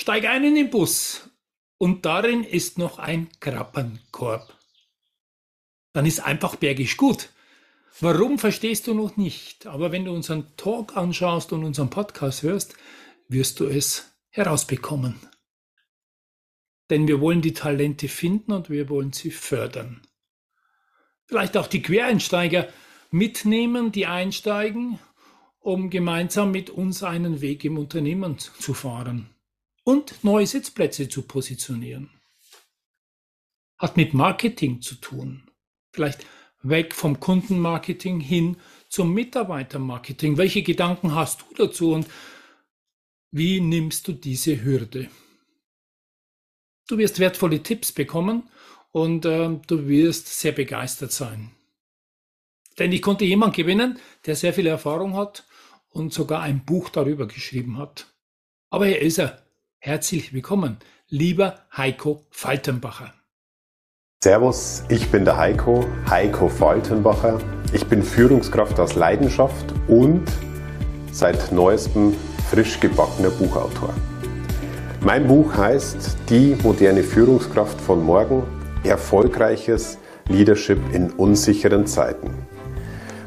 Steig ein in den Bus und darin ist noch ein Krappenkorb. Dann ist einfach bergisch gut. Warum verstehst du noch nicht? Aber wenn du unseren Talk anschaust und unseren Podcast hörst, wirst du es herausbekommen. Denn wir wollen die Talente finden und wir wollen sie fördern. Vielleicht auch die Quereinsteiger mitnehmen, die einsteigen, um gemeinsam mit uns einen Weg im Unternehmen zu fahren und neue Sitzplätze zu positionieren. Hat mit Marketing zu tun. Vielleicht weg vom Kundenmarketing hin zum Mitarbeitermarketing. Welche Gedanken hast du dazu und wie nimmst du diese Hürde? Du wirst wertvolle Tipps bekommen und äh, du wirst sehr begeistert sein. Denn ich konnte jemanden gewinnen, der sehr viel Erfahrung hat und sogar ein Buch darüber geschrieben hat. Aber hier ist er, Herzlich willkommen, lieber Heiko Faltenbacher. Servus, ich bin der Heiko, Heiko Faltenbacher. Ich bin Führungskraft aus Leidenschaft und seit neuestem frisch gebackener Buchautor. Mein Buch heißt Die moderne Führungskraft von morgen, erfolgreiches Leadership in unsicheren Zeiten.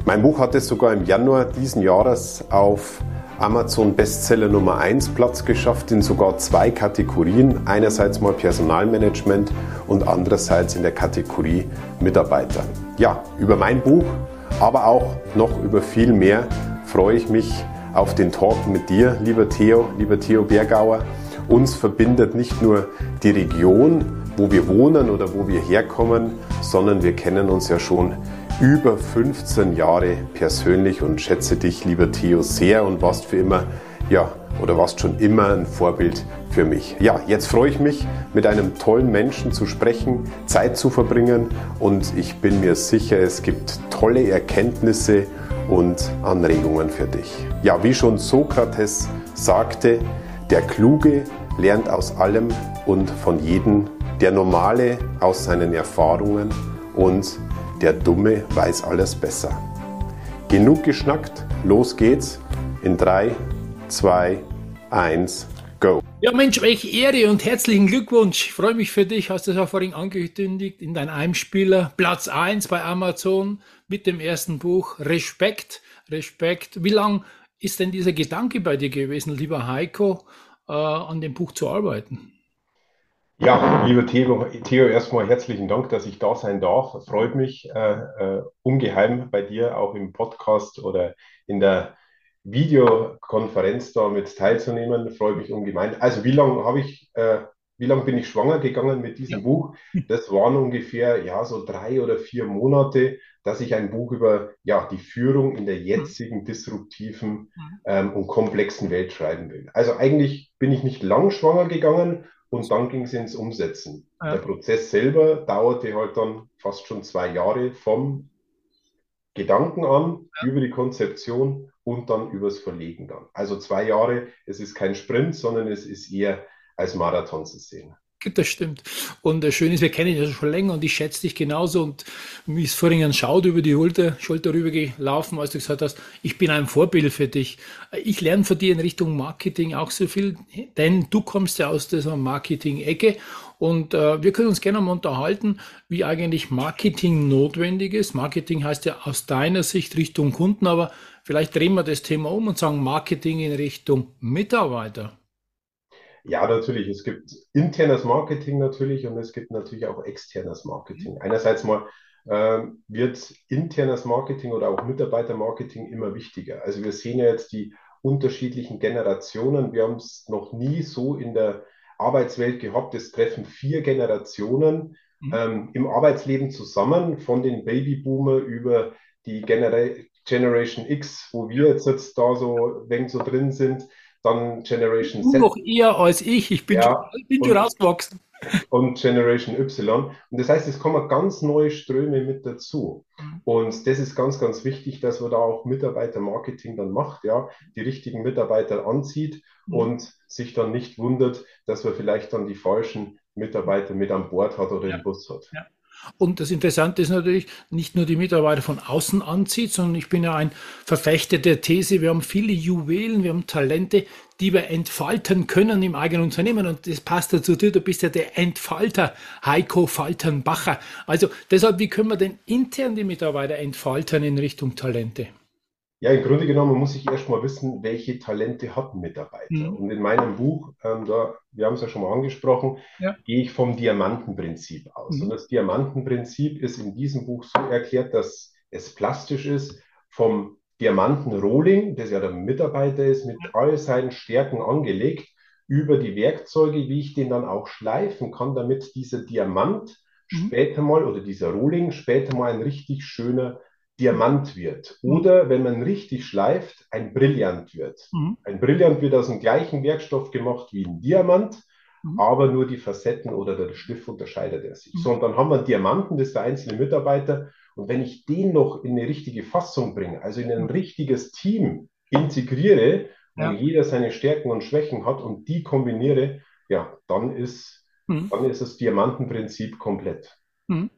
Mein Buch hat es sogar im Januar diesen Jahres auf Amazon Bestseller Nummer 1 Platz geschafft in sogar zwei Kategorien. Einerseits mal Personalmanagement und andererseits in der Kategorie Mitarbeiter. Ja, über mein Buch, aber auch noch über viel mehr freue ich mich auf den Talk mit dir, lieber Theo, lieber Theo Bergauer. Uns verbindet nicht nur die Region, wo wir wohnen oder wo wir herkommen, sondern wir kennen uns ja schon über 15 Jahre persönlich und schätze dich, lieber Theo, sehr und warst für immer, ja, oder warst schon immer ein Vorbild für mich. Ja, jetzt freue ich mich, mit einem tollen Menschen zu sprechen, Zeit zu verbringen und ich bin mir sicher, es gibt tolle Erkenntnisse und Anregungen für dich. Ja, wie schon Sokrates sagte, der Kluge lernt aus allem und von jedem, der Normale aus seinen Erfahrungen und der Dumme weiß alles besser. Genug geschnackt, los geht's. In 3, 2, 1, go. Ja, Mensch, welche Ehre und herzlichen Glückwunsch. Ich freue mich für dich, hast du es ja vorhin angekündigt, in dein Heimspieler Platz 1 bei Amazon mit dem ersten Buch Respekt. Respekt. Wie lang ist denn dieser Gedanke bei dir gewesen, lieber Heiko, äh, an dem Buch zu arbeiten? Ja, lieber Theo, Theo, erstmal herzlichen Dank, dass ich da sein darf. Freut mich äh, äh, ungeheim bei dir auch im Podcast oder in der Videokonferenz da mit teilzunehmen. Freut mich ungemein. Also wie lange habe ich, äh, wie lange bin ich schwanger gegangen mit diesem ja. Buch? Das waren ungefähr ja so drei oder vier Monate, dass ich ein Buch über ja die Führung in der jetzigen disruptiven ähm, und komplexen Welt schreiben will. Also eigentlich bin ich nicht lang schwanger gegangen und dann ging es ins Umsetzen. Ja. Der Prozess selber dauerte halt dann fast schon zwei Jahre vom Gedanken an, ja. über die Konzeption und dann übers Verlegen dann. Also zwei Jahre, es ist kein Sprint, sondern es ist eher als Marathon zu sehen. Das stimmt. Und das Schöne ist, wir kennen dich ja schon länger und ich schätze dich genauso. Und mir ist vorhin ein Schaut über die Schulter, Schulter rüber gelaufen, als du gesagt hast, ich bin ein Vorbild für dich. Ich lerne von dir in Richtung Marketing auch so viel, denn du kommst ja aus dieser Marketing-Ecke und äh, wir können uns gerne mal unterhalten, wie eigentlich Marketing notwendig ist. Marketing heißt ja aus deiner Sicht Richtung Kunden, aber vielleicht drehen wir das Thema um und sagen Marketing in Richtung Mitarbeiter. Ja, natürlich. Es gibt internes Marketing natürlich und es gibt natürlich auch externes Marketing. Einerseits mal äh, wird internes Marketing oder auch Mitarbeitermarketing immer wichtiger. Also wir sehen ja jetzt die unterschiedlichen Generationen. Wir haben es noch nie so in der Arbeitswelt gehabt. Es treffen vier Generationen mhm. ähm, im Arbeitsleben zusammen, von den Babyboomer über die Genera Generation X, wo wir jetzt, jetzt da so, wenn so drin sind, dann Generation du Z. noch eher als ich. Ich bin, Ja. schon, bin schon rausgewachsen. und Generation Y. Und das heißt, es kommen ganz neue Ströme mit dazu. Mhm. Und das ist ganz, ganz wichtig, dass man da auch Mitarbeitermarketing dann macht, ja, die richtigen Mitarbeiter anzieht Mhm. und sich dann nicht wundert, dass man vielleicht dann die falschen Mitarbeiter mit an Bord hat oder Ja. im Bus hat. Ja. Und das Interessante ist natürlich, nicht nur die Mitarbeiter von außen anzieht, sondern ich bin ja ein Verfechter der These, wir haben viele Juwelen, wir haben Talente, die wir entfalten können im eigenen Unternehmen. Und das passt dazu du bist ja der Entfalter, Heiko Faltenbacher. Also deshalb, wie können wir denn intern die Mitarbeiter entfalten in Richtung Talente? Ja, im Grunde genommen muss ich erst mal wissen, welche Talente hat ein Mitarbeiter. Mhm. Und in meinem Buch, ähm, da, wir haben es ja schon mal angesprochen, Ja. gehe ich vom Diamantenprinzip aus. Mhm. Und das Diamantenprinzip ist in diesem Buch so erklärt, dass es plastisch ist, vom Diamantenrohling, das ja der Mitarbeiter ist, mit all seinen Stärken angelegt, über die Werkzeuge, wie ich den dann auch schleifen kann, damit dieser Diamant Mhm. später mal oder dieser Rohling später mal ein richtig schöner Diamant wird. Mhm. Oder wenn man richtig schleift, ein Brillant wird. Mhm. Ein Brillant wird aus dem gleichen Werkstoff gemacht wie ein Diamant, Mhm. aber nur die Facetten oder der Schliff unterscheidet er sich. Mhm. So, und dann haben wir einen Diamanten, das ist der einzelne Mitarbeiter. Und wenn ich den noch in eine richtige Fassung bringe, also in ein Mhm. richtiges Team integriere, wo Ja. jeder seine Stärken und Schwächen hat und die kombiniere, ja, dann ist, Mhm. dann ist das Diamantenprinzip komplett. Mhm.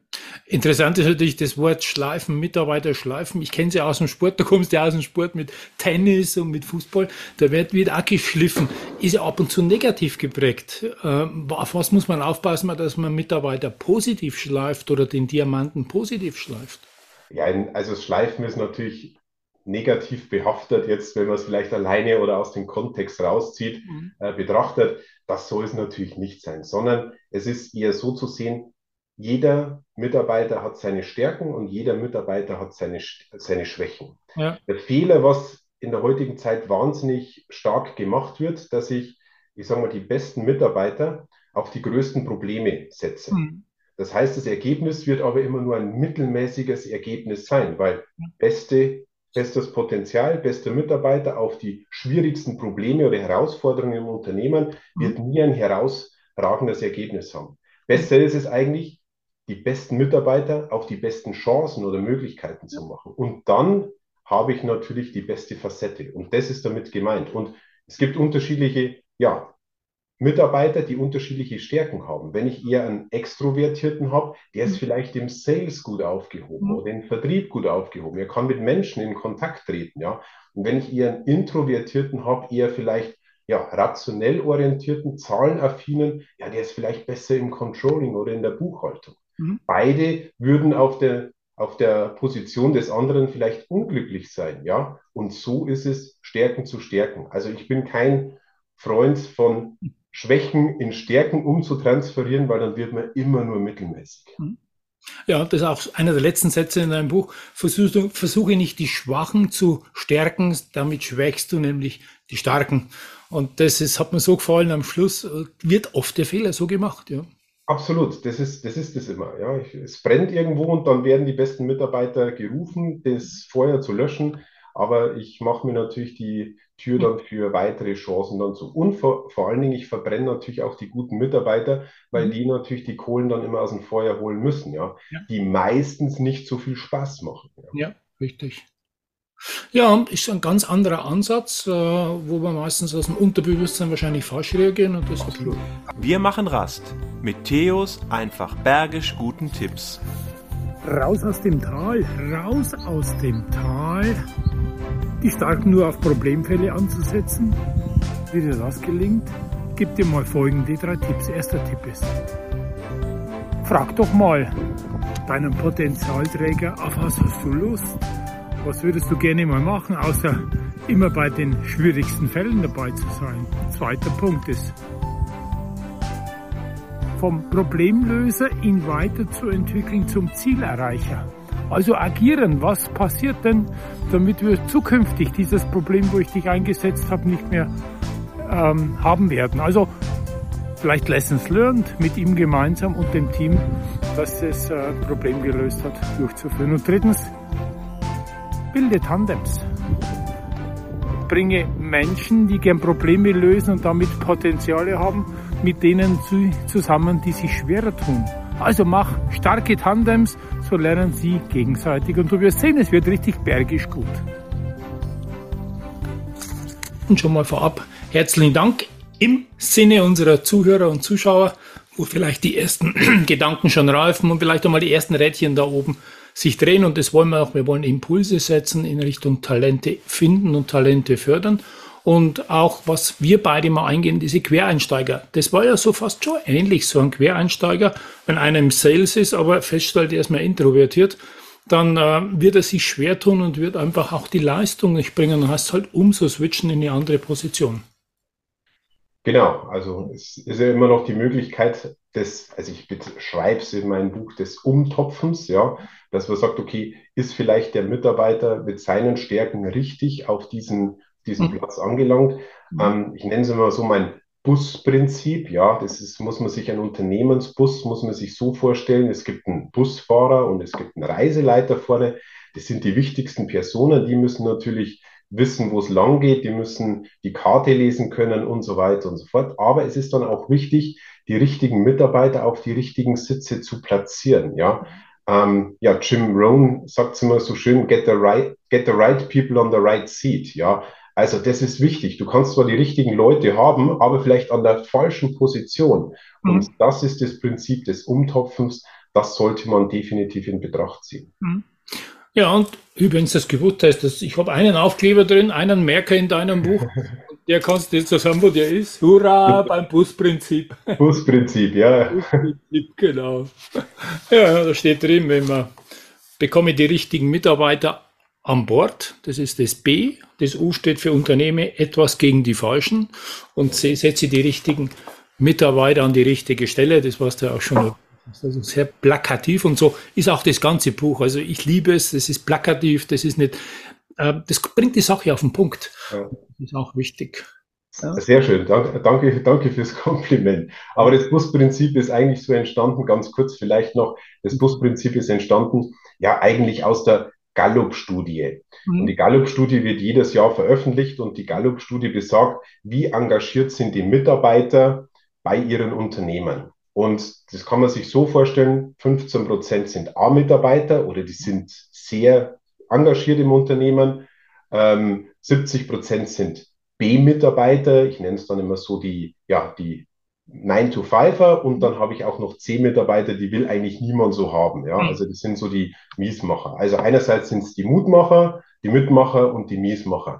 Interessant ist natürlich das Wort Schleifen, Mitarbeiter schleifen. Ich kenne sie aus dem Sport, da kommst du ja aus dem Sport mit Tennis und mit Fußball. Da wird wieder auch geschliffen. Ist ja ab und zu negativ geprägt. Ähm, auf was muss man aufpassen, dass man Mitarbeiter positiv schleift oder den Diamanten positiv schleift? Ja, also Schleifen ist natürlich negativ behaftet, jetzt wenn man es vielleicht alleine oder aus dem Kontext rauszieht, äh, betrachtet. Das soll es natürlich nicht sein, sondern es ist eher so zu sehen, jeder Mitarbeiter hat seine Stärken und jeder Mitarbeiter hat seine, seine Schwächen. Ja. Der Fehler, was in der heutigen Zeit wahnsinnig stark gemacht wird, dass ich, ich sage mal, die besten Mitarbeiter auf die größten Probleme setze. Mhm. Das heißt, das Ergebnis wird aber immer nur ein mittelmäßiges Ergebnis sein, weil beste, bestes Potenzial, beste Mitarbeiter auf die schwierigsten Probleme oder Herausforderungen im Unternehmen wird nie ein herausragendes Ergebnis haben. Besser ist es eigentlich, die besten Mitarbeiter auf die besten Chancen oder Möglichkeiten zu machen. Und dann habe ich natürlich die beste Facette. Und das ist damit gemeint. Und es gibt unterschiedliche, ja, Mitarbeiter, die unterschiedliche Stärken haben. Wenn ich eher einen Extrovertierten habe, der ist Mhm. vielleicht im Sales gut aufgehoben Mhm. oder im Vertrieb gut aufgehoben. Er kann mit Menschen in Kontakt treten, ja. Und wenn ich eher einen Introvertierten habe, eher vielleicht ja, rationell orientierten, zahlenaffinen, ja, der ist vielleicht besser im Controlling oder in der Buchhaltung. Mhm. Beide würden auf der, auf der Position des anderen vielleicht unglücklich sein, ja. Und so ist es, Stärken zu stärken. Also ich bin kein Freund von Schwächen in Stärken umzutransferieren, weil dann wird man immer nur mittelmäßig. Ja, das ist auch einer der letzten Sätze in deinem Buch. Versuche, versuche nicht die Schwachen zu stärken, damit schwächst du nämlich die Starken. Und das ist, hat mir so gefallen am Schluss, wird oft der Fehler so gemacht, ja. Absolut, das ist, das ist es immer. Ja. Es brennt irgendwo und dann werden die besten Mitarbeiter gerufen, das Feuer zu löschen. Aber ich mache mir natürlich die Tür dann für weitere Chancen dann zu. Und vor, vor allen Dingen, ich verbrenne natürlich auch die guten Mitarbeiter, weil Mhm. die natürlich die Kohlen dann immer aus dem Feuer holen müssen, ja. Ja. Die meistens nicht so viel Spaß machen. Ja. Ja, richtig. Ja, ist ein ganz anderer Ansatz, äh, wo wir meistens aus dem Unterbewusstsein wahrscheinlich falsch reagieren und das Absolut. Wir machen Rast mit Theos einfach bergisch guten Tipps. Raus aus dem Tal, raus aus dem Tal. Die Starken nur auf Problemfälle anzusetzen. Wie dir das gelingt, gib dir mal folgende drei Tipps. Erster Tipp ist, frag doch mal deinen Potenzialträger, auf was hast du Lust? Was würdest du gerne mal machen, außer immer bei den schwierigsten Fällen dabei zu sein? Zweiter Punkt ist, vom Problemlöser ihn weiterzuentwickeln zum Zielerreicher. Also agieren, was passiert denn, damit wir zukünftig dieses Problem, wo ich dich eingesetzt habe, nicht mehr ähm, haben werden. Also vielleicht Lessons learned mit ihm gemeinsam und dem Team, das das äh, Problem gelöst hat, durchzuführen. Und drittens, bilde Tandems. bringe Menschen, die gern Probleme lösen und damit Potenziale haben, mit denen zusammen, die sich schwerer tun. Also mach starke Tandems, so lernen sie gegenseitig und du wirst sehen, es wird richtig bergisch gut. Und schon mal vorab herzlichen Dank im Sinne unserer Zuhörer und Zuschauer, wo vielleicht die ersten Gedanken schon reifen und vielleicht auch mal die ersten Rädchen da oben sich drehen. Und das wollen wir auch. Wir wollen Impulse setzen in Richtung Talente finden und Talente fördern. Und auch, was wir beide mal eingehen, diese Quereinsteiger. Das war ja so fast schon ähnlich, so ein Quereinsteiger. Wenn einer im Sales ist, aber feststellt, er ist mehr introvertiert, dann äh, wird er sich schwer tun und wird einfach auch die Leistung nicht bringen. Dann heißt es halt umso switchen in eine andere Position. Genau, also es ist ja immer noch die Möglichkeit des, also ich beschreibe es in meinem Buch, des Umtopfens, ja, dass man sagt, okay, ist vielleicht der Mitarbeiter mit seinen Stärken richtig auf diesen, diesen mhm. Platz angelangt? Mhm. Ähm, ich nenne es immer so mein Busprinzip, ja, das ist, muss man sich ein Unternehmensbus, muss man sich so vorstellen, es gibt einen Busfahrer und es gibt einen Reiseleiter vorne, das sind die wichtigsten Personen, die müssen natürlich wissen, wo es lang geht, die müssen die Karte lesen können und so weiter und so fort. Aber es ist dann auch wichtig, die richtigen Mitarbeiter auf die richtigen Sitze zu platzieren. Ja, ähm, ja Jim Rohn sagt es immer so schön, get the, right, get the right people on the right seat. Ja, also das ist wichtig. Du kannst zwar die richtigen Leute haben, aber vielleicht an der falschen Position. Mhm. Und das ist das Prinzip des Umtopfens. Das sollte man definitiv in Betracht ziehen. Mhm. Ja, und übrigens, das gewusst heißt, dass ich habe einen Aufkleber drin, einen Merker in deinem Buch. Der kannst du jetzt sagen, wo der ist. Hurra beim Busprinzip. Busprinzip, ja. Busprinzip, genau. Ja, da steht drin, wenn man bekomme die richtigen Mitarbeiter an Bord, das ist das B, das U steht für Unternehmen etwas gegen die Falschen und setze die richtigen Mitarbeiter an die richtige Stelle, das warst du ja auch schon also sehr plakativ und so ist auch das ganze Buch. Also ich liebe es, es ist plakativ, das ist nicht, äh, das bringt die Sache auf den Punkt. Ja. Das ist auch wichtig. Ja. Sehr schön, danke, danke, danke fürs Kompliment. Aber das Busprinzip ist eigentlich so entstanden, ganz kurz vielleicht noch, das Busprinzip ist entstanden, ja eigentlich aus der Gallup-Studie. Mhm. Und die Gallup-Studie wird jedes Jahr veröffentlicht und die Gallup-Studie besagt, wie engagiert sind die Mitarbeiter bei ihren Unternehmen. Und das kann man sich so vorstellen, 15 Prozent sind A-Mitarbeiter oder die sind sehr engagiert im Unternehmen. Ähm, 70 Prozent sind B-Mitarbeiter. Ich nenne es dann immer so die, ja, die 9-to-5er und dann habe ich auch noch C-Mitarbeiter, die will eigentlich niemand so haben. Ja, hm. also das sind so die Miesmacher. Also einerseits sind es die Mutmacher, die Mitmacher und die Miesmacher.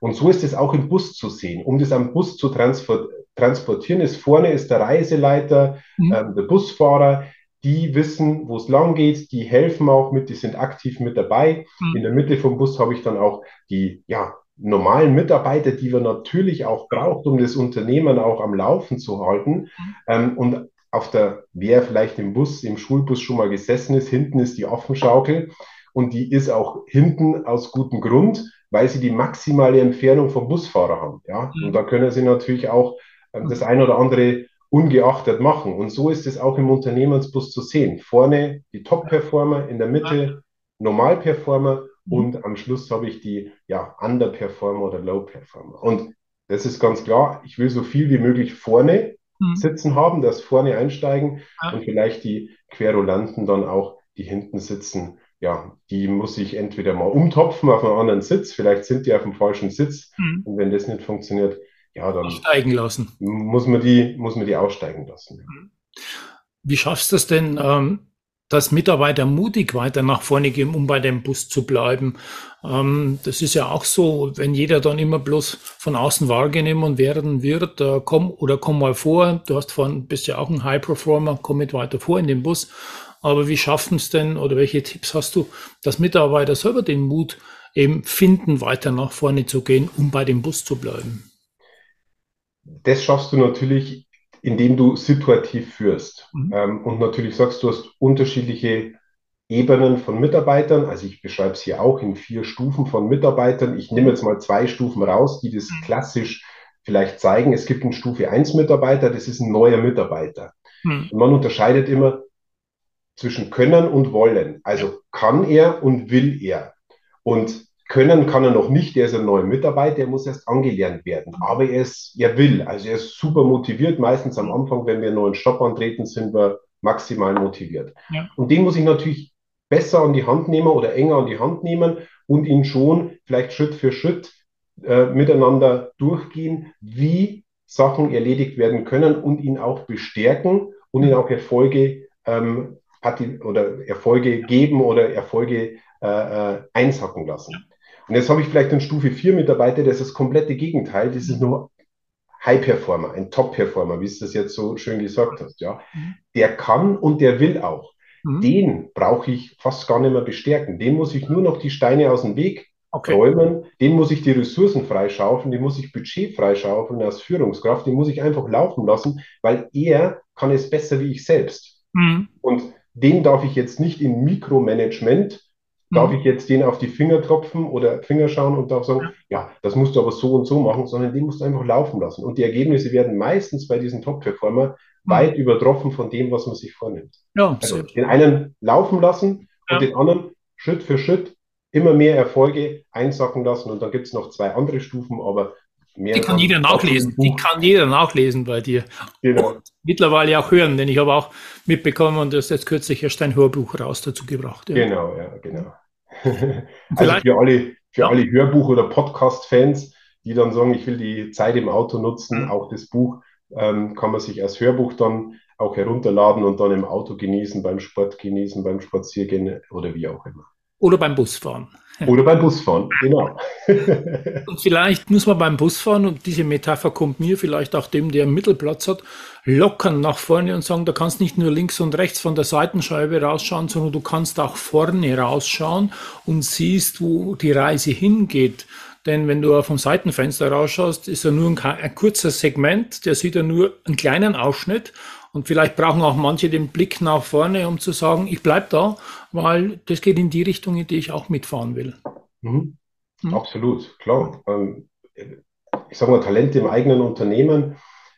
Und so ist es auch im Bus zu sehen. Um das am Bus zu transportieren ist, vorne ist der Reiseleiter, mhm. ähm, der Busfahrer, die wissen, wo es lang geht, die helfen auch mit, die sind aktiv mit dabei. Mhm. In der Mitte vom Bus habe ich dann auch die ja, normalen Mitarbeiter, die wir natürlich auch braucht, um das Unternehmen auch am Laufen zu halten. Mhm. Ähm, und auf der, wer vielleicht im Bus, im Schulbus schon mal gesessen ist, hinten ist die Affenschaukel und die ist auch hinten aus gutem Grund, weil sie die maximale Entfernung vom Busfahrer haben. Ja, mhm. und da können sie natürlich auch ähm, das ein oder andere ungeachtet machen. Und so ist es auch im Unternehmensbus zu sehen. Vorne die Top-Performer, in der Mitte Normal-Performer. Und am Schluss habe ich die ja, Underperformer oder Low-Performer. Und das ist ganz klar, ich will so viel wie möglich vorne mhm. sitzen haben, dass vorne einsteigen ja. und vielleicht die Querulanten dann auch, die hinten sitzen, ja, die muss ich entweder mal umtopfen auf einen anderen Sitz, vielleicht sind die auf dem falschen Sitz mhm. und wenn das nicht funktioniert, ja, dann steigen lassen. Muss man die, muss man die aussteigen lassen. Mhm. Wie schaffst du es denn, ähm, dass Mitarbeiter mutig weiter nach vorne gehen, um bei dem Bus zu bleiben? Ähm, das ist ja auch so, wenn jeder dann immer bloß von außen wahrgenommen werden wird, äh, komm oder komm mal vor, du hast vorhin, bist ja auch ein High Performer, komm mit weiter vor in den Bus. Aber wie schaffen es denn oder welche Tipps hast du, dass Mitarbeiter selber den Mut eben finden, weiter nach vorne zu gehen, um bei dem Bus zu bleiben? das schaffst du natürlich, indem du situativ führst. Mhm. Ähm, und natürlich sagst du, hast unterschiedliche Ebenen von Mitarbeitern. Also ich beschreibe es hier auch in vier Stufen von Mitarbeitern. Ich nehme jetzt mal zwei Stufen raus, die das mhm. klassisch vielleicht zeigen. Es gibt einen Stufe 1 Mitarbeiter, das ist ein neuer Mitarbeiter. Mhm. Und man unterscheidet immer zwischen können und wollen. Also kann er und will er. Und können kann er noch nicht, er ist ein neuer Mitarbeiter, er muss erst angelernt werden. Aber er ist, er will, also er ist super motiviert. Meistens am Anfang, wenn wir einen neuen Shop antreten, sind wir maximal motiviert. Ja. Und den muss ich natürlich besser an die Hand nehmen oder enger an die Hand nehmen und ihn schon vielleicht Schritt für Schritt äh, miteinander durchgehen, wie Sachen erledigt werden können und ihn auch bestärken und ihn auch Erfolge ähm, oder Erfolge geben oder Erfolge äh, äh, einsacken lassen. Und jetzt habe ich vielleicht einen Stufe 4 Mitarbeiter, das ist das komplette Gegenteil. Das ist nur High-Performer, ein Top-Performer, wie du das jetzt so schön gesagt hast. Ja. Mhm. Der kann und der will auch. Mhm. Den brauche ich fast gar nicht mehr bestärken. Den muss ich nur noch die Steine aus dem Weg okay. räumen. Den muss ich die Ressourcen freischaufeln, den muss ich Budget freischaufeln als Führungskraft. Den muss ich einfach laufen lassen, weil er kann es besser wie ich selbst. Mhm. Und den darf ich jetzt nicht in Mikromanagement Darf mhm. ich jetzt den auf die Finger tropfen oder Finger schauen und darf sagen, ja, das musst du aber so und so machen, sondern den musst du einfach laufen lassen. Und die Ergebnisse werden meistens bei diesen Top-Performer mhm. weit übertroffen von dem, was man sich vornimmt. Ja, also den einen laufen lassen ja. und den anderen Schritt für Schritt immer mehr Erfolge einsacken lassen. Und dann gibt es noch zwei andere Stufen, aber mehr. Die kann jeder nachlesen. Die kann jeder nachlesen bei dir. Genau. Und mittlerweile auch hören, denn ich habe auch mitbekommen und das jetzt kürzlich erst ein Hörbuch raus dazu gebracht. Ja. Genau, ja, genau. also für alle, für ja. alle Hörbuch- oder Podcast-Fans, die dann sagen, ich will die Zeit im Auto nutzen, mhm. auch das Buch ähm, kann man sich als Hörbuch dann auch herunterladen und dann im Auto genießen, beim Sport genießen, beim Spaziergehen oder wie auch immer. Oder beim Busfahren. Oder beim Busfahren, genau. und vielleicht muss man beim Busfahren, und diese Metapher kommt mir vielleicht auch dem, der einen Mittelplatz hat, lockern nach vorne und sagen, da kannst nicht nur links und rechts von der Seitenscheibe rausschauen, sondern du kannst auch vorne rausschauen und siehst, wo die Reise hingeht. Denn wenn du vom Seitenfenster rausschaust, ist ja nur ein, ein kurzer Segment, der sieht ja nur einen kleinen Ausschnitt und vielleicht brauchen auch manche den Blick nach vorne, um zu sagen, ich bleibe da, weil das geht in die Richtung, in die ich auch mitfahren will. Mhm. Mhm. Absolut, klar. Ähm, ich sage mal, Talente im eigenen Unternehmen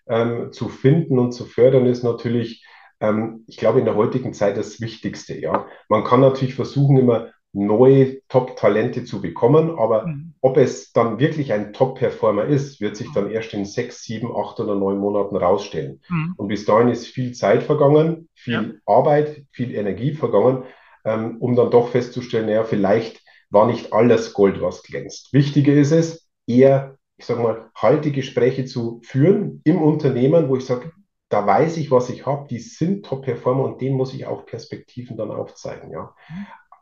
ähm, zu finden und zu fördern ist natürlich, ähm, ich glaube, in der heutigen Zeit das Wichtigste. Ja, man kann natürlich versuchen, immer neue Top-Talente zu bekommen. Aber mhm. ob es dann wirklich ein Top-Performer ist, wird sich dann erst in sechs, sieben, acht oder neun Monaten rausstellen. Mhm. Und bis dahin ist viel Zeit vergangen, viel ja. Arbeit, viel Energie vergangen, ähm, um dann doch festzustellen, naja, vielleicht war nicht alles Gold, was glänzt. Wichtiger ist es, eher, ich sage mal, halte Gespräche zu führen im Unternehmen, wo ich sage, da weiß ich, was ich habe, die sind Top-Performer und denen muss ich auch Perspektiven dann aufzeigen. Ja.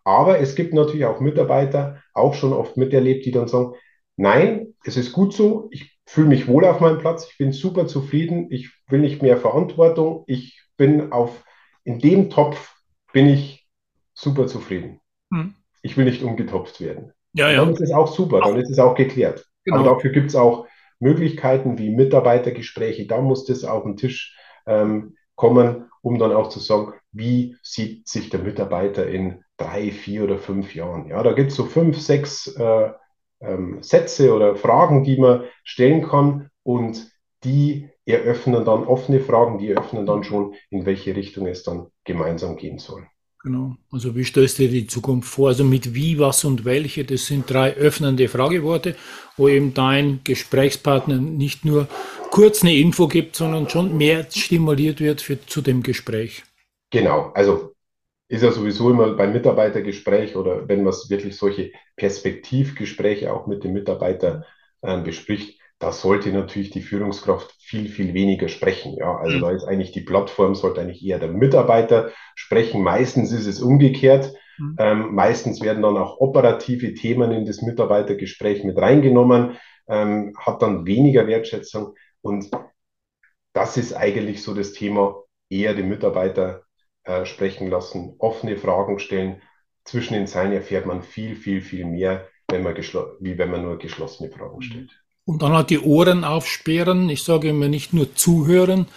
Aber es gibt natürlich auch Mitarbeiter, auch schon oft miterlebt, die dann sagen, nein, es ist gut so, ich fühle mich wohl auf meinem Platz, ich bin super zufrieden, ich will nicht mehr Verantwortung, ich bin auf, in dem Topf bin ich super zufrieden. Hm. Ich will nicht umgetopft werden. Ja, ja. Dann ist es auch super, dann ist es auch geklärt. Genau. Aber dafür gibt es auch Möglichkeiten wie Mitarbeitergespräche, da muss das auf den Tisch ähm, kommen, um dann auch zu sagen, wie sieht sich der Mitarbeiter in drei, vier oder fünf Jahren. Ja, da gibt es so fünf, sechs äh, ähm, Sätze oder Fragen, die man stellen kann und die eröffnen dann offene Fragen, die eröffnen dann schon, in welche Richtung es dann gemeinsam gehen soll. Genau. Also wie stellst du dir die Zukunft vor? Also mit wie, was und welche, das sind drei öffnende Frageworte, wo eben dein Gesprächspartner nicht nur kurz eine Info gibt, sondern schon mehr stimuliert wird für, zu dem Gespräch. Genau. Also ist ja sowieso immer beim Mitarbeitergespräch oder wenn man wirklich solche Perspektivgespräche auch mit dem Mitarbeiter äh, bespricht, da sollte natürlich die Führungskraft viel, viel weniger sprechen. Ja, also mhm. da ist eigentlich die Plattform, sollte eigentlich eher der Mitarbeiter sprechen. Meistens ist es umgekehrt. Mhm. Ähm, meistens werden dann auch operative Themen in das Mitarbeitergespräch mit reingenommen, ähm, hat dann weniger Wertschätzung. Und das ist eigentlich so das Thema, eher den Mitarbeiter äh, sprechen lassen, offene Fragen stellen. Zwischen den Zeilen erfährt man viel, viel, viel mehr, wenn man wie wenn man nur geschlossene Fragen stellt. Und dann halt die Ohren aufsperren. Ich sage immer nicht nur zuhören,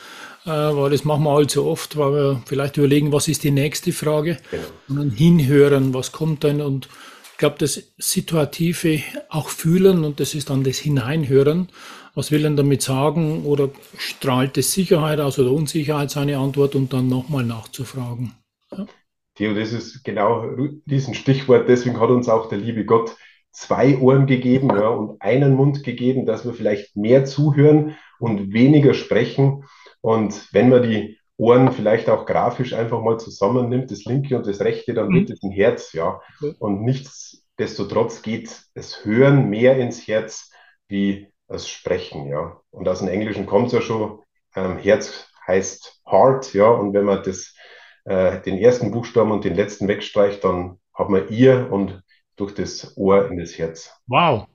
äh, weil das machen wir allzu oft, weil wir vielleicht überlegen, was ist die nächste Frage, genau. sondern hinhören, was kommt denn und ich glaube, das Situative auch fühlen und das ist dann das Hineinhören was will er damit sagen oder strahlt es Sicherheit aus oder Unsicherheit seine Antwort und dann nochmal nachzufragen. Ja. Theo, das ist genau diesen Stichwort, deswegen hat uns auch der liebe Gott zwei Ohren gegeben ja, und einen Mund gegeben, dass wir vielleicht mehr zuhören und weniger sprechen. Und wenn man die Ohren vielleicht auch grafisch einfach mal zusammennimmt, das linke und das rechte, dann mhm. wird es ein Herz, ja. Und nichtsdestotrotz geht das Hören mehr ins Herz wie das Sprechen, ja. Und aus dem Englischen kommt es ja schon, ähm, Herz heißt Heart, ja. Und wenn man das, äh, den ersten Buchstaben und den letzten wegstreicht, dann hat man ihr und durch das Ohr in das Herz. Wow.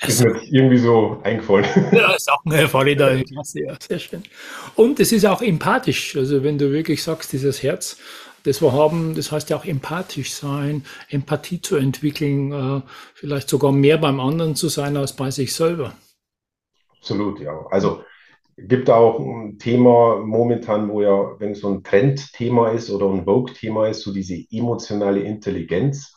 Ist mir irgendwie so eingefallen. Ja, ist auch eine valide Klasse, ja, sehr schön. Und es ist auch empathisch. Also wenn du wirklich sagst, dieses Herz, das wir haben, das heißt ja auch empathisch sein, Empathie zu entwickeln, äh, vielleicht sogar mehr beim anderen zu sein als bei sich selber. Absolut, ja. Also gibt auch ein Thema momentan, wo ja, wenn so ein Trendthema ist oder ein Vogue-Thema ist, so diese emotionale Intelligenz.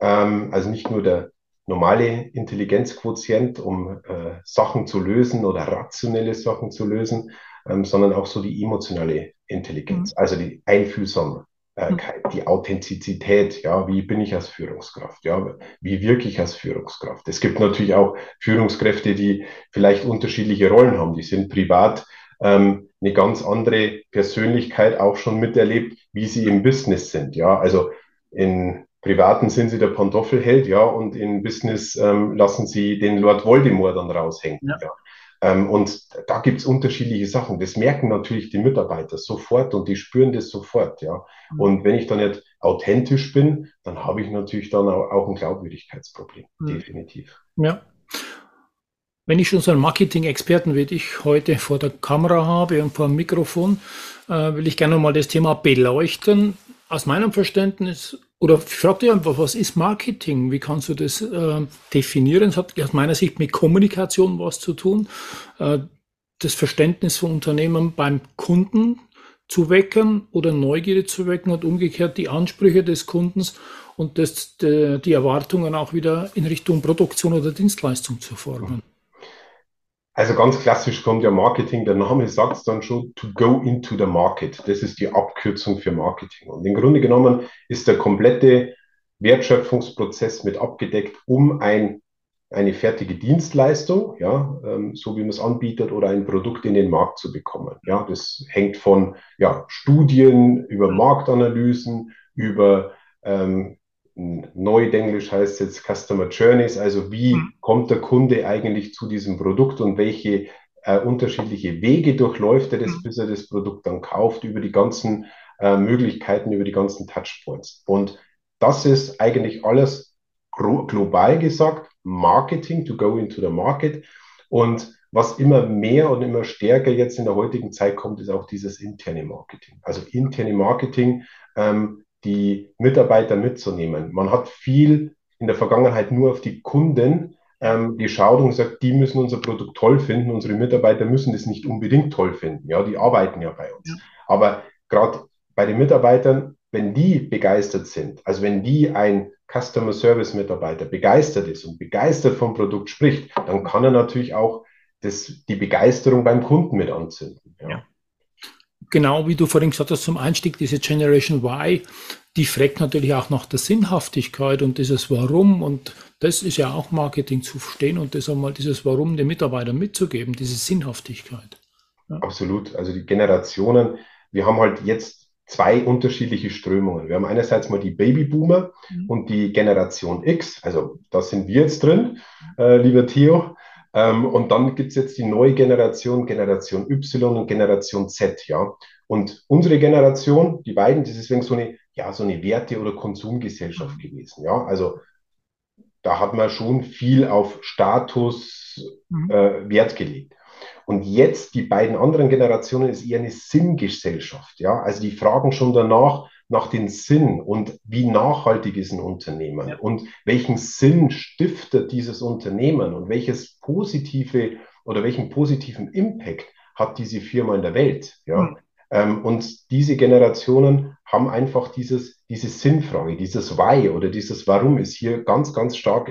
Ähm, also nicht nur der normale Intelligenzquotient, um äh, Sachen zu lösen oder rationelle Sachen zu lösen, ähm, sondern auch so die emotionale Intelligenz, mhm. also die Einfühlsamkeit, mhm. die Authentizität, ja, wie bin ich als Führungskraft, ja, wie wirke ich als Führungskraft. Es gibt natürlich auch Führungskräfte, die vielleicht unterschiedliche Rollen haben, die sind privat ähm, eine ganz andere Persönlichkeit auch schon miterlebt, wie sie im Business sind, ja, also in Privaten sind sie der Pantoffelheld, ja, und in Business ähm, lassen sie den Lord Voldemort dann raushängen. Ja. ja. Ähm, und da gibt's unterschiedliche Sachen. Das merken natürlich die Mitarbeiter sofort und die spüren das sofort, ja. Mhm. Und wenn ich dann nicht authentisch bin, dann habe ich natürlich dann auch, ein Glaubwürdigkeitsproblem, mhm. definitiv. Ja. Wenn ich schon so einen Marketing-Experten wie dich heute vor der Kamera habe und vor dem Mikrofon, äh, will ich gerne mal das Thema beleuchten. Aus meinem Verständnis oder frage dich einfach, was ist Marketing? Wie kannst du das äh, definieren? Es hat aus meiner Sicht mit Kommunikation was zu tun. Äh, das Verständnis von Unternehmen beim Kunden zu wecken oder Neugierde zu wecken und umgekehrt die Ansprüche des Kundens und das, die, die Erwartungen auch wieder in Richtung Produktion oder Dienstleistung zu formen. Also ganz klassisch kommt ja Marketing, der Name sagt es dann schon, to go into the market. Das ist die Abkürzung für Marketing. Und im Grunde genommen ist der komplette Wertschöpfungsprozess mit abgedeckt, um ein, eine fertige Dienstleistung, ja, ähm, so wie man es anbietet, oder ein Produkt in den Markt zu bekommen. Ja, das hängt von ja, Studien über Marktanalysen, über ähm, Neudenglisch heißt jetzt Customer Journeys, also wie mhm. kommt der Kunde eigentlich zu diesem Produkt und welche äh, unterschiedliche Wege durchläuft er das, mhm. bis er das Produkt dann kauft, über die ganzen äh, Möglichkeiten, über die ganzen Touchpoints. Und das ist eigentlich alles global gesagt, Marketing, to go into the market. Und was immer mehr und immer stärker jetzt in der heutigen Zeit kommt, ist auch dieses interne Marketing. Also interne Marketing ähm, die Mitarbeiter mitzunehmen. Man hat viel in der Vergangenheit nur auf die Kunden ähm, geschaut und gesagt, die müssen unser Produkt toll finden. Unsere Mitarbeiter müssen das nicht unbedingt toll finden. Ja, die arbeiten ja bei uns. Ja. Aber gerade bei den Mitarbeitern, wenn die begeistert sind, also wenn die ein Customer Service Mitarbeiter begeistert ist und begeistert vom Produkt spricht, dann kann er natürlich auch das, die Begeisterung beim Kunden mit anzünden. Genau wie du vorhin gesagt hast, zum Einstieg, diese Generation Y, die fragt natürlich auch nach der Sinnhaftigkeit und dieses Warum. Und das ist ja auch Marketing zu verstehen und das einmal dieses Warum den Mitarbeitern mitzugeben, diese Sinnhaftigkeit. Ja. Absolut. Also die Generationen, wir haben halt jetzt zwei unterschiedliche Strömungen. Wir haben einerseits mal die Babyboomer mhm. und die Generation X. Also da sind wir jetzt drin, äh, lieber Theo. Ähm, und dann gibt es jetzt die neue Generation, Generation Y und Generation Z, ja. Und unsere Generation, die beiden, das ist deswegen so eine, ja, so eine Werte- oder Konsumgesellschaft gewesen, ja. Also da hat man schon viel auf Status mhm. äh, Wert gelegt. Und jetzt die beiden anderen Generationen ist eher eine Sinngesellschaft, ja. Also die fragen schon danach, nach dem Sinn und wie nachhaltig ist ein Unternehmen ja. und welchen Sinn stiftet dieses Unternehmen und welches positive oder welchen positiven Impact hat diese Firma in der Welt. Ja? Mhm. Ähm, und diese Generationen haben einfach dieses, diese Sinnfrage, dieses Why oder dieses Warum ist hier ganz, ganz stark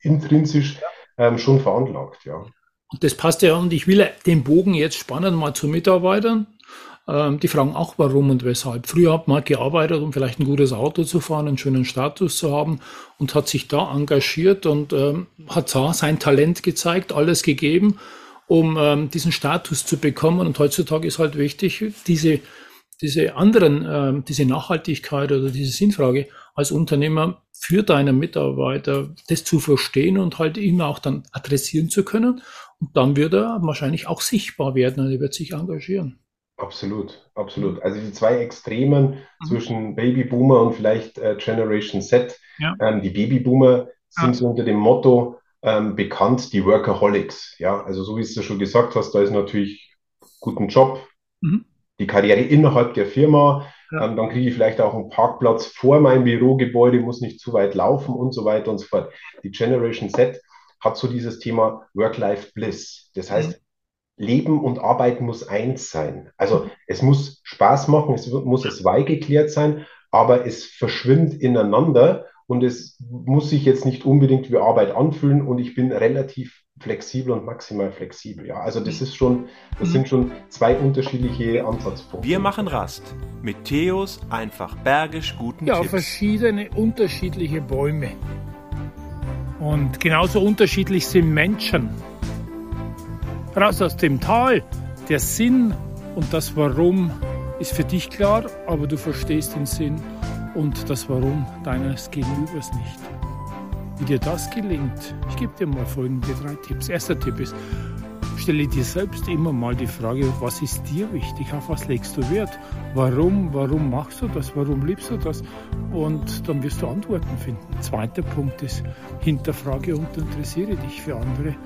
intrinsisch ähm, schon veranlagt. Ja. Und das passt ja und ich will den Bogen jetzt spannen mal zu Mitarbeitern ähm, die fragen auch warum und weshalb. Früher hat man gearbeitet, um vielleicht ein gutes Auto zu fahren, einen schönen Status zu haben und hat sich da engagiert und ähm, hat da sein Talent gezeigt, alles gegeben, um ähm, diesen Status zu bekommen. Und heutzutage ist halt wichtig, diese, diese anderen, ähm, diese Nachhaltigkeit oder diese Sinnfrage als Unternehmer für deine Mitarbeiter das zu verstehen und halt ihn auch dann adressieren zu können. Und dann wird er wahrscheinlich auch sichtbar werden und er wird sich engagieren. Absolut, absolut. Also die zwei Extremen mhm. zwischen Babyboomer und vielleicht äh, Generation Z. Ja. Ähm, die Babyboomer sind so unter dem Motto ähm, bekannt, die Workaholics. Ja, also so wie du schon gesagt hast, da ist natürlich guten Job, mhm. die Karriere innerhalb der Firma. Ja. Ähm, dann kriege ich vielleicht auch einen Parkplatz vor meinem Bürogebäude, muss nicht zu weit laufen und so weiter und so fort. Die Generation Z hat so dieses Thema Work-Life-Bliss. Das heißt, mhm. Leben und Arbeiten muss eins sein. Also es muss Spaß machen, es muss es weihgeklärt sein, aber es verschwimmt ineinander und es muss sich jetzt nicht unbedingt wie Arbeit anfühlen und ich bin relativ flexibel und maximal flexibel. Ja, also das ist schon, das sind schon zwei unterschiedliche Ansatzpunkte. Wir machen Rast mit Theos einfach bergisch guten ja, Tipps. verschiedene unterschiedliche Bäume. Und genauso unterschiedlich sind Menschen raus aus dem Tal. Der Sinn und das Warum ist für dich klar, aber du verstehst den Sinn und das Warum deines Gegenübers nicht. Wie dir das gelingt, ich gebe dir mal folgende drei Tipps. Erster Tipp ist, stelle dir selbst immer mal die Frage, was ist dir wichtig, auf was legst du Wert, warum, warum machst du das, warum liebst du das und dann wirst du Antworten finden. Zweiter Punkt ist, hinterfrage und interessiere dich für andere,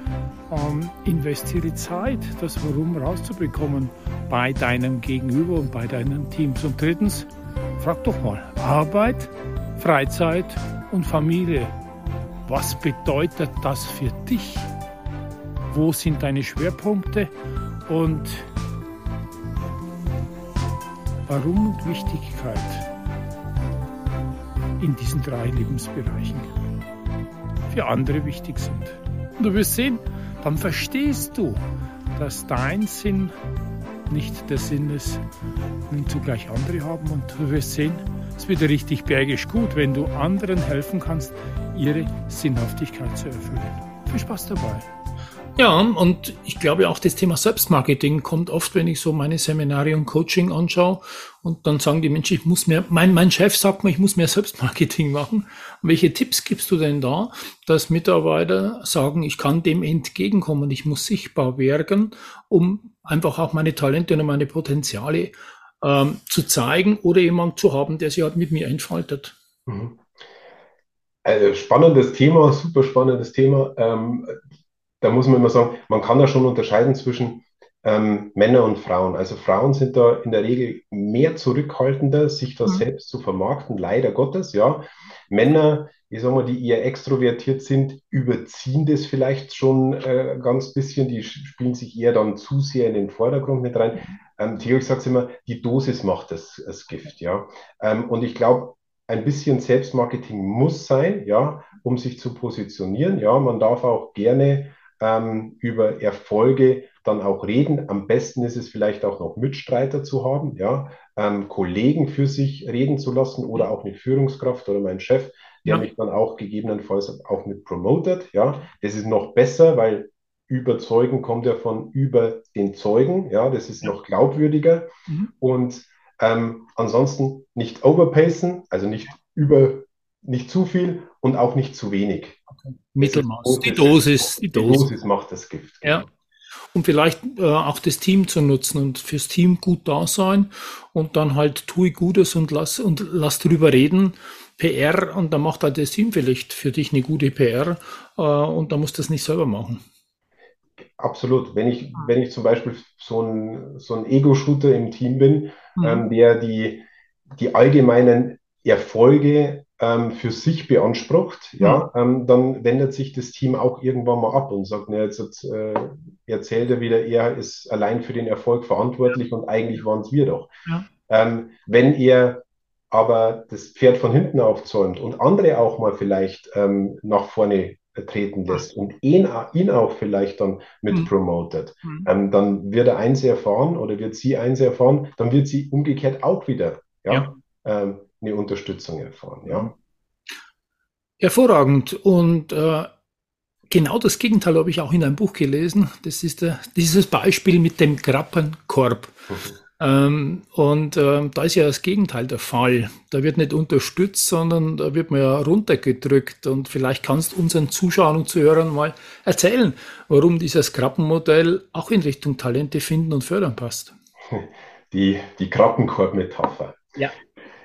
ähm, investiere Zeit, das Warum rauszubekommen bei deinem Gegenüber und bei deinen Teams. Und drittens, frag doch mal, Arbeit, Freizeit und Familie, was bedeutet das für dich? Wo sind deine Schwerpunkte und warum und Wichtigkeit in diesen drei Lebensbereichen für andere wichtig sind. Und du wirst sehen, dann verstehst du, dass dein Sinn nicht der Sinn ist, den zugleich andere haben. Und du wirst sehen, es wird richtig bergisch gut, wenn du anderen helfen kannst, ihre Sinnhaftigkeit zu erfüllen. Viel Spaß dabei! Ja, und ich glaube auch das Thema Selbstmarketing kommt oft, wenn ich so meine Seminare und Coaching anschaue und dann sagen die Menschen, ich muss mehr, mein, mein Chef sagt mir, ich muss mehr Selbstmarketing machen. Welche Tipps gibst du denn da, dass Mitarbeiter sagen, ich kann dem entgegenkommen, ich muss sichtbar werden, um einfach auch meine Talente und meine Potenziale ähm, zu zeigen oder jemand zu haben, der sich halt mit mir entfaltet? Mhm. Also spannendes Thema, super spannendes Thema. Ähm, da muss man immer sagen, man kann da schon unterscheiden zwischen ähm, Männer und Frauen. Also Frauen sind da in der Regel mehr zurückhaltender, sich das mhm. selbst zu vermarkten, leider Gottes, ja. Männer, ich sag mal, die eher extrovertiert sind, überziehen das vielleicht schon äh, ganz bisschen, die spielen sich eher dann zu sehr in den Vordergrund mit rein. Ähm, Theo, ich sag's immer, die Dosis macht das, das Gift, ja. Ähm, und ich glaube, ein bisschen Selbstmarketing muss sein, ja, um sich zu positionieren. Ja, man darf auch gerne ähm, über Erfolge dann auch reden. Am besten ist es vielleicht auch noch Mitstreiter zu haben, ja, ähm, Kollegen für sich reden zu lassen oder auch eine Führungskraft oder mein Chef, der ja. mich dann auch gegebenenfalls auch mit promotet, ja. Das ist noch besser, weil überzeugen kommt ja von über den Zeugen, ja, das ist noch glaubwürdiger mhm. und ähm, ansonsten nicht overpacen, also nicht über, nicht zu viel und auch nicht zu wenig. Mittelmaß. Die Dosis, die Dosis. Die Dosis macht das Gift. Ja. Genau. Und vielleicht äh, auch das Team zu nutzen und fürs Team gut da sein und dann halt tue Gutes und lass, und lass drüber reden. PR und dann macht halt das Team vielleicht für dich eine gute PR äh, und dann musst du das nicht selber machen. Absolut. Wenn ich, wenn ich zum Beispiel so ein, so ein Ego-Shooter im Team bin, mhm. ähm, der die, die allgemeinen Erfolge ähm, für sich beansprucht, ja, ja ähm, dann wendet sich das Team auch irgendwann mal ab und sagt, na, jetzt äh, erzählt er wieder, er ist allein für den Erfolg verantwortlich und eigentlich waren es wir doch. Ja. Ähm, wenn er aber das Pferd von hinten aufzäumt und andere auch mal vielleicht ähm, nach vorne treten lässt und ihn, ihn auch vielleicht dann mit mhm. promotet, mhm. Ähm, dann wird er eins erfahren oder wird sie eins erfahren, dann wird sie umgekehrt auch wieder ja, ja. Ähm, eine Unterstützung erfahren. Ja. Hervorragend. Und äh, genau das Gegenteil habe ich auch in einem Buch gelesen. Das ist der, dieses Beispiel mit dem Krappenkorb. Mhm. Ähm, und ähm, da ist ja das Gegenteil der Fall. Da wird nicht unterstützt, sondern da wird man ja runtergedrückt. Und vielleicht kannst du unseren Zuschauern und Zuhörern mal erzählen, warum dieses Krabbenmodell auch in Richtung Talente finden und fördern passt. Die, die Krabbenkorb-Metapher. Ja.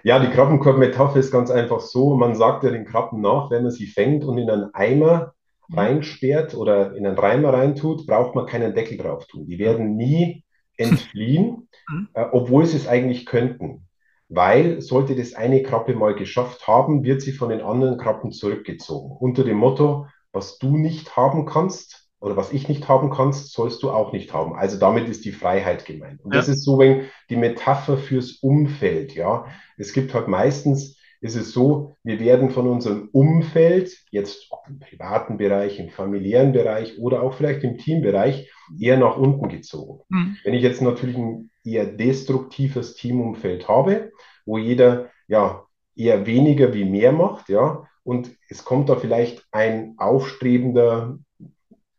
Ja, die Krabbenkorb-Metapher ist ganz einfach so. Man sagt ja den Krabben nach, wenn man sie fängt und in einen Eimer mhm. reinsperrt oder in einen Reimer reintut, braucht man keinen Deckel drauf tun. Die werden nie entfliehen, mhm. äh, obwohl sie es eigentlich könnten. Weil sollte das eine Krabbe mal geschafft haben, wird sie von den anderen Krabben zurückgezogen. Unter dem Motto, was du nicht haben kannst oder was ich nicht haben kannst, sollst du auch nicht haben. Also damit ist die Freiheit gemeint. Und ja. das ist so wenn die Metapher fürs Umfeld. Ja, es gibt halt meistens ist es so, wir werden von unserem Umfeld, jetzt im privaten Bereich, im familiären Bereich oder auch vielleicht im Teambereich, eher nach unten gezogen. Mhm. Wenn ich jetzt natürlich ein eher destruktives Teamumfeld habe, wo jeder ja eher weniger wie mehr macht, ja, und es kommt da vielleicht ein aufstrebender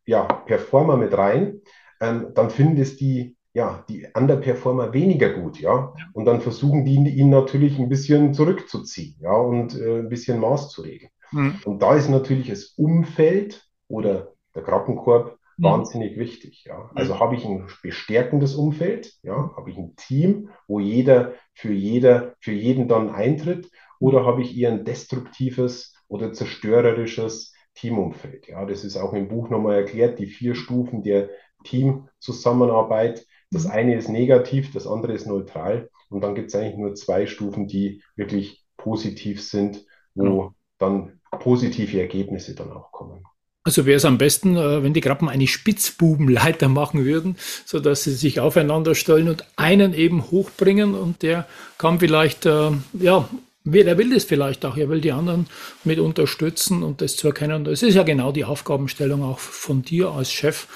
ja, Performer mit rein, ähm, dann finden es die ja, die Underperformer weniger gut, ja. Und dann versuchen die ihn natürlich ein bisschen zurückzuziehen, ja, und äh, ein bisschen Maß zu regeln. Mhm. Und da ist natürlich das Umfeld oder der Krabbenkorb mhm. wahnsinnig wichtig, ja. Also habe ich ein bestärkendes Umfeld, ja, habe ich ein Team, wo jeder für jeder, für jeden dann eintritt, oder habe ich eher ein destruktives oder zerstörerisches Teamumfeld. Ja, das ist auch im Buch nochmal erklärt, die vier Stufen der Teamzusammenarbeit. Das mhm. eine ist negativ, das andere ist neutral. Und dann gibt es eigentlich nur zwei Stufen, die wirklich positiv sind, wo dann positive Ergebnisse dann auch kommen. Also wäre es am besten, äh, wenn die Krabben eine Spitzbubenleiter machen würden, sodass sie sich aufeinander stellen und einen eben hochbringen und der kann vielleicht, äh, ja, wer will das vielleicht auch, er will die anderen mit unterstützen und das zu erkennen. Das ist ja genau die Aufgabenstellung auch von dir als Chef,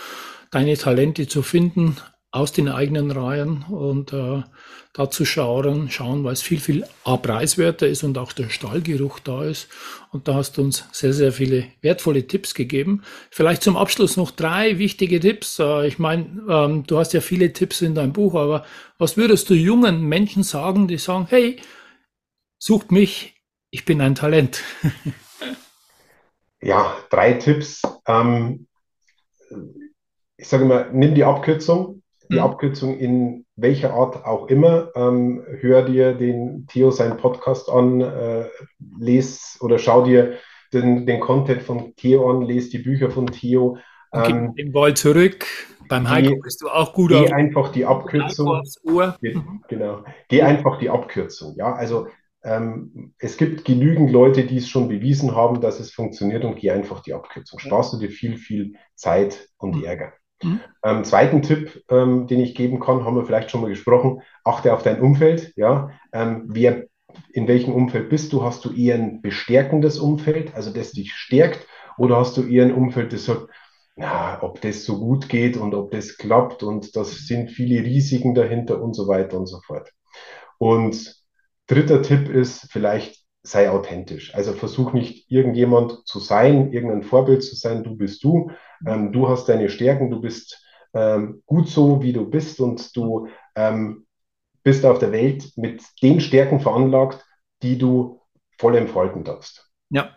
deine Talente zu finden, aus den eigenen Reihen und äh, dazu schauen, schauen, weil es viel, viel A, preiswerter ist und auch der Stallgeruch da ist. Und da hast du uns sehr, sehr viele wertvolle Tipps gegeben. Vielleicht zum Abschluss noch drei wichtige Tipps. Äh, ich meine, ähm, du hast ja viele Tipps in deinem Buch, aber was würdest du jungen Menschen sagen, die sagen, hey, sucht mich, ich bin ein Talent? ja, drei Tipps. Ähm, ich sage mal, nimm die Abkürzung die mhm. Abkürzung in welcher Art auch immer. Ähm, hör dir den Theo seinen Podcast an, äh, les oder schau dir den, den Content von Theo an, les die Bücher von Theo. Ähm, den Ball zurück. Beim Heiko bist du auch gut Geh auf. einfach die Abkürzung. Geh, mhm. Genau. Geh einfach die Abkürzung. Ja, also ähm, es gibt genügend Leute, die es schon bewiesen haben, dass es funktioniert und geh einfach die Abkürzung. Sparst du dir viel, viel Zeit und mhm. Ärger. Mhm. Ähm, zweiten Tipp, ähm, den ich geben kann, haben wir vielleicht schon mal gesprochen, achte auf dein Umfeld. Ja? Ähm, wer, in welchem Umfeld bist du? Hast du eher ein bestärkendes Umfeld, also das dich stärkt, oder hast du eher ein Umfeld, das sagt, na, ob das so gut geht und ob das klappt und das sind viele Risiken dahinter und so weiter und so fort. Und dritter Tipp ist vielleicht sei authentisch. Also versuch nicht irgendjemand zu sein, irgendein Vorbild zu sein. Du bist du. Ähm, du hast deine Stärken. Du bist ähm, gut so, wie du bist und du ähm, bist auf der Welt mit den Stärken veranlagt, die du voll entfalten darfst. Ja,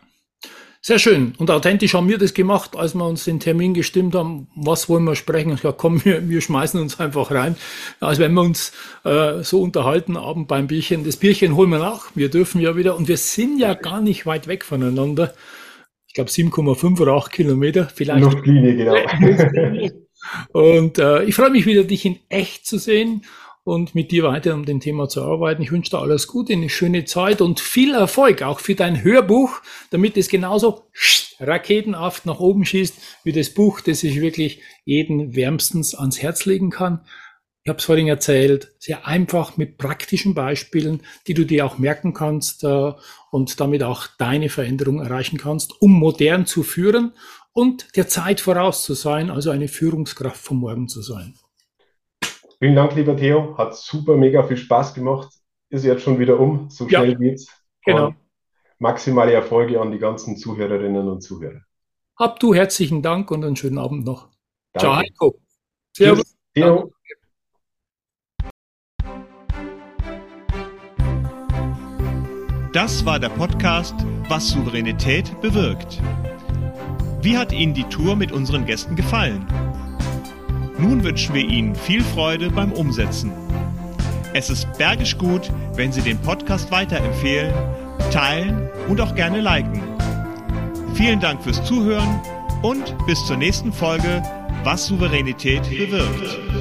sehr schön. Und authentisch haben wir das gemacht, als wir uns den Termin gestimmt haben, was wollen wir sprechen. Ich gesagt, komm, wir, wir schmeißen uns einfach rein. Also wenn wir uns äh, so unterhalten, abend beim Bierchen, das Bierchen holen wir nach. Wir dürfen ja wieder, und wir sind ja gar nicht weit weg voneinander. Ich glaube 7,5 oder 8 Kilometer vielleicht. Luftlinie, genau. und äh, ich freue mich wieder, dich in echt zu sehen und mit dir weiter um dem Thema zu arbeiten. Ich wünsche dir alles Gute, eine schöne Zeit und viel Erfolg auch für dein Hörbuch, damit es genauso raketenhaft nach oben schießt wie das Buch, das ich wirklich jeden wärmstens ans Herz legen kann. ich habe es vorhin erzählt, sehr einfach mit praktischen Beispielen, die du dir auch merken kannst äh, und damit auch deine Veränderung erreichen kannst, um modern zu führen und der Zeit voraus zu sein, also eine Führungskraft vom Morgen zu sein. Vielen Dank, lieber Theo. Hat super mega viel Spaß gemacht. Ist jetzt schon wieder um. So schnell ja, geht's. Genau. Und maximale Erfolge an die ganzen Zuhörerinnen und Zuhörer. Hab du herzlichen Dank und einen schönen Abend noch. Danke. Ciao, Heiko. Servus. Theo. Das war der Podcast Was Souveränität bewirkt. Wie hat Ihnen die Tour mit unseren Gästen gefallen? Nun wünschen wir Ihnen viel Freude beim Umsetzen. Es ist bergisch gut, wenn Sie den Podcast weiterempfehlen, teilen und auch gerne liken. Vielen Dank fürs Zuhören und bis zur nächsten Folge Was Souveränität bewirkt.